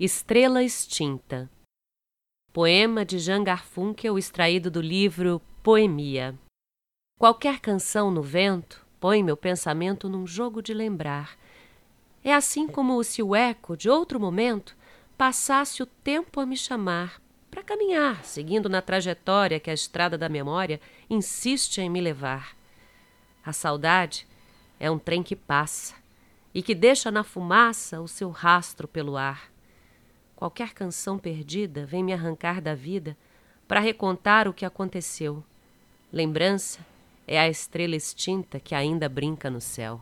Estrela Extinta Poema de Jean Garfunkel extraído do livro Poemia Qualquer canção no vento põe meu pensamento num jogo de lembrar. É assim como se o eco de outro momento passasse o tempo a me chamar para caminhar, seguindo na trajetória que a estrada da memória insiste em me levar. A saudade é um trem que passa e que deixa na fumaça o seu rastro pelo ar. Qualquer canção perdida vem me arrancar da vida para recontar o que aconteceu. Lembrança é a estrela extinta que ainda brinca no céu.